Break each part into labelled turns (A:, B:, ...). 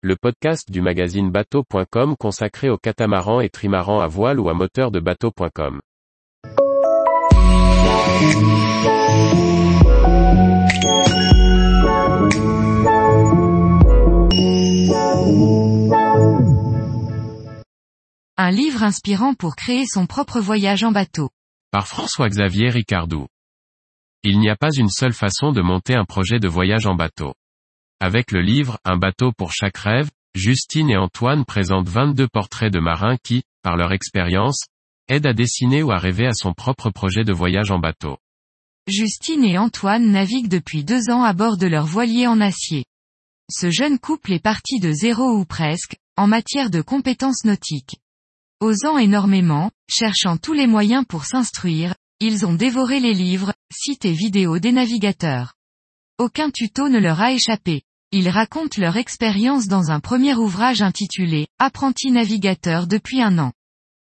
A: le podcast du magazine bateau.com consacré aux catamarans et trimarans à voile ou à moteur de bateau.com.
B: Un livre inspirant pour créer son propre voyage en bateau.
A: Par François-Xavier Ricardou. Il n'y a pas une seule façon de monter un projet de voyage en bateau. Avec le livre Un bateau pour chaque rêve, Justine et Antoine présentent 22 portraits de marins qui, par leur expérience, aident à dessiner ou à rêver à son propre projet de voyage en bateau.
B: Justine et Antoine naviguent depuis deux ans à bord de leur voilier en acier. Ce jeune couple est parti de zéro ou presque, en matière de compétences nautiques. Osant énormément, cherchant tous les moyens pour s'instruire, ils ont dévoré les livres, sites et vidéos des navigateurs. Aucun tuto ne leur a échappé. Ils racontent leur expérience dans un premier ouvrage intitulé Apprenti navigateur depuis un an.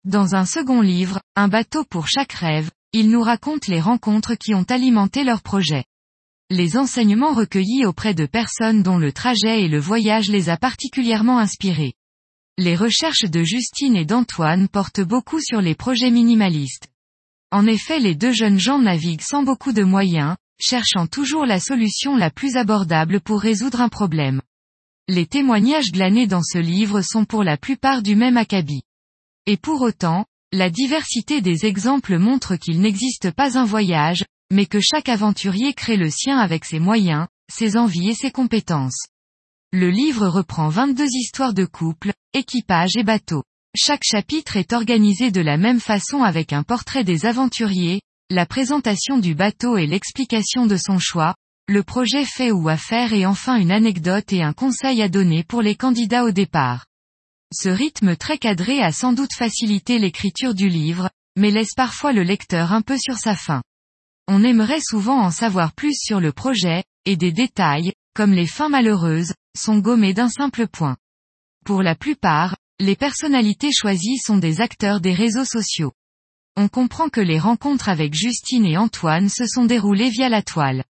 B: Dans un second livre, Un bateau pour chaque rêve, ils nous racontent les rencontres qui ont alimenté leur projet. Les enseignements recueillis auprès de personnes dont le trajet et le voyage les a particulièrement inspirés. Les recherches de Justine et d'Antoine portent beaucoup sur les projets minimalistes. En effet les deux jeunes gens naviguent sans beaucoup de moyens, cherchant toujours la solution la plus abordable pour résoudre un problème. Les témoignages glanés dans ce livre sont pour la plupart du même acabit. Et pour autant, la diversité des exemples montre qu'il n'existe pas un voyage, mais que chaque aventurier crée le sien avec ses moyens, ses envies et ses compétences. Le livre reprend 22 histoires de couples, équipages et bateaux. Chaque chapitre est organisé de la même façon avec un portrait des aventuriers, la présentation du bateau et l'explication de son choix, le projet fait ou à faire et enfin une anecdote et un conseil à donner pour les candidats au départ. Ce rythme très cadré a sans doute facilité l'écriture du livre, mais laisse parfois le lecteur un peu sur sa faim. On aimerait souvent en savoir plus sur le projet, et des détails, comme les fins malheureuses, sont gommés d'un simple point. Pour la plupart, les personnalités choisies sont des acteurs des réseaux sociaux. On comprend que les rencontres avec Justine et Antoine se sont déroulées via la toile.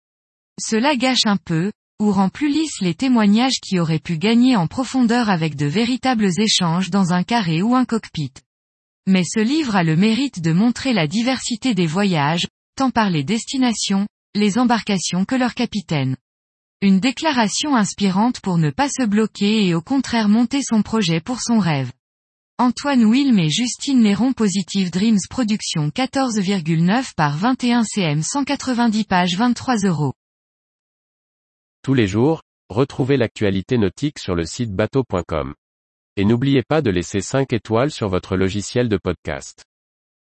B: Cela gâche un peu, ou rend plus lisses les témoignages qui auraient pu gagner en profondeur avec de véritables échanges dans un carré ou un cockpit. Mais ce livre a le mérite de montrer la diversité des voyages, tant par les destinations, les embarcations que leurs capitaines. Une déclaration inspirante pour ne pas se bloquer et au contraire monter son projet pour son rêve. Antoine Wilm et Justine Néron Positive Dreams Production 14,9 par 21 cm 190 pages 23 euros.
A: Tous les jours, retrouvez l'actualité nautique sur le site bateau.com. Et n'oubliez pas de laisser 5 étoiles sur votre logiciel de podcast.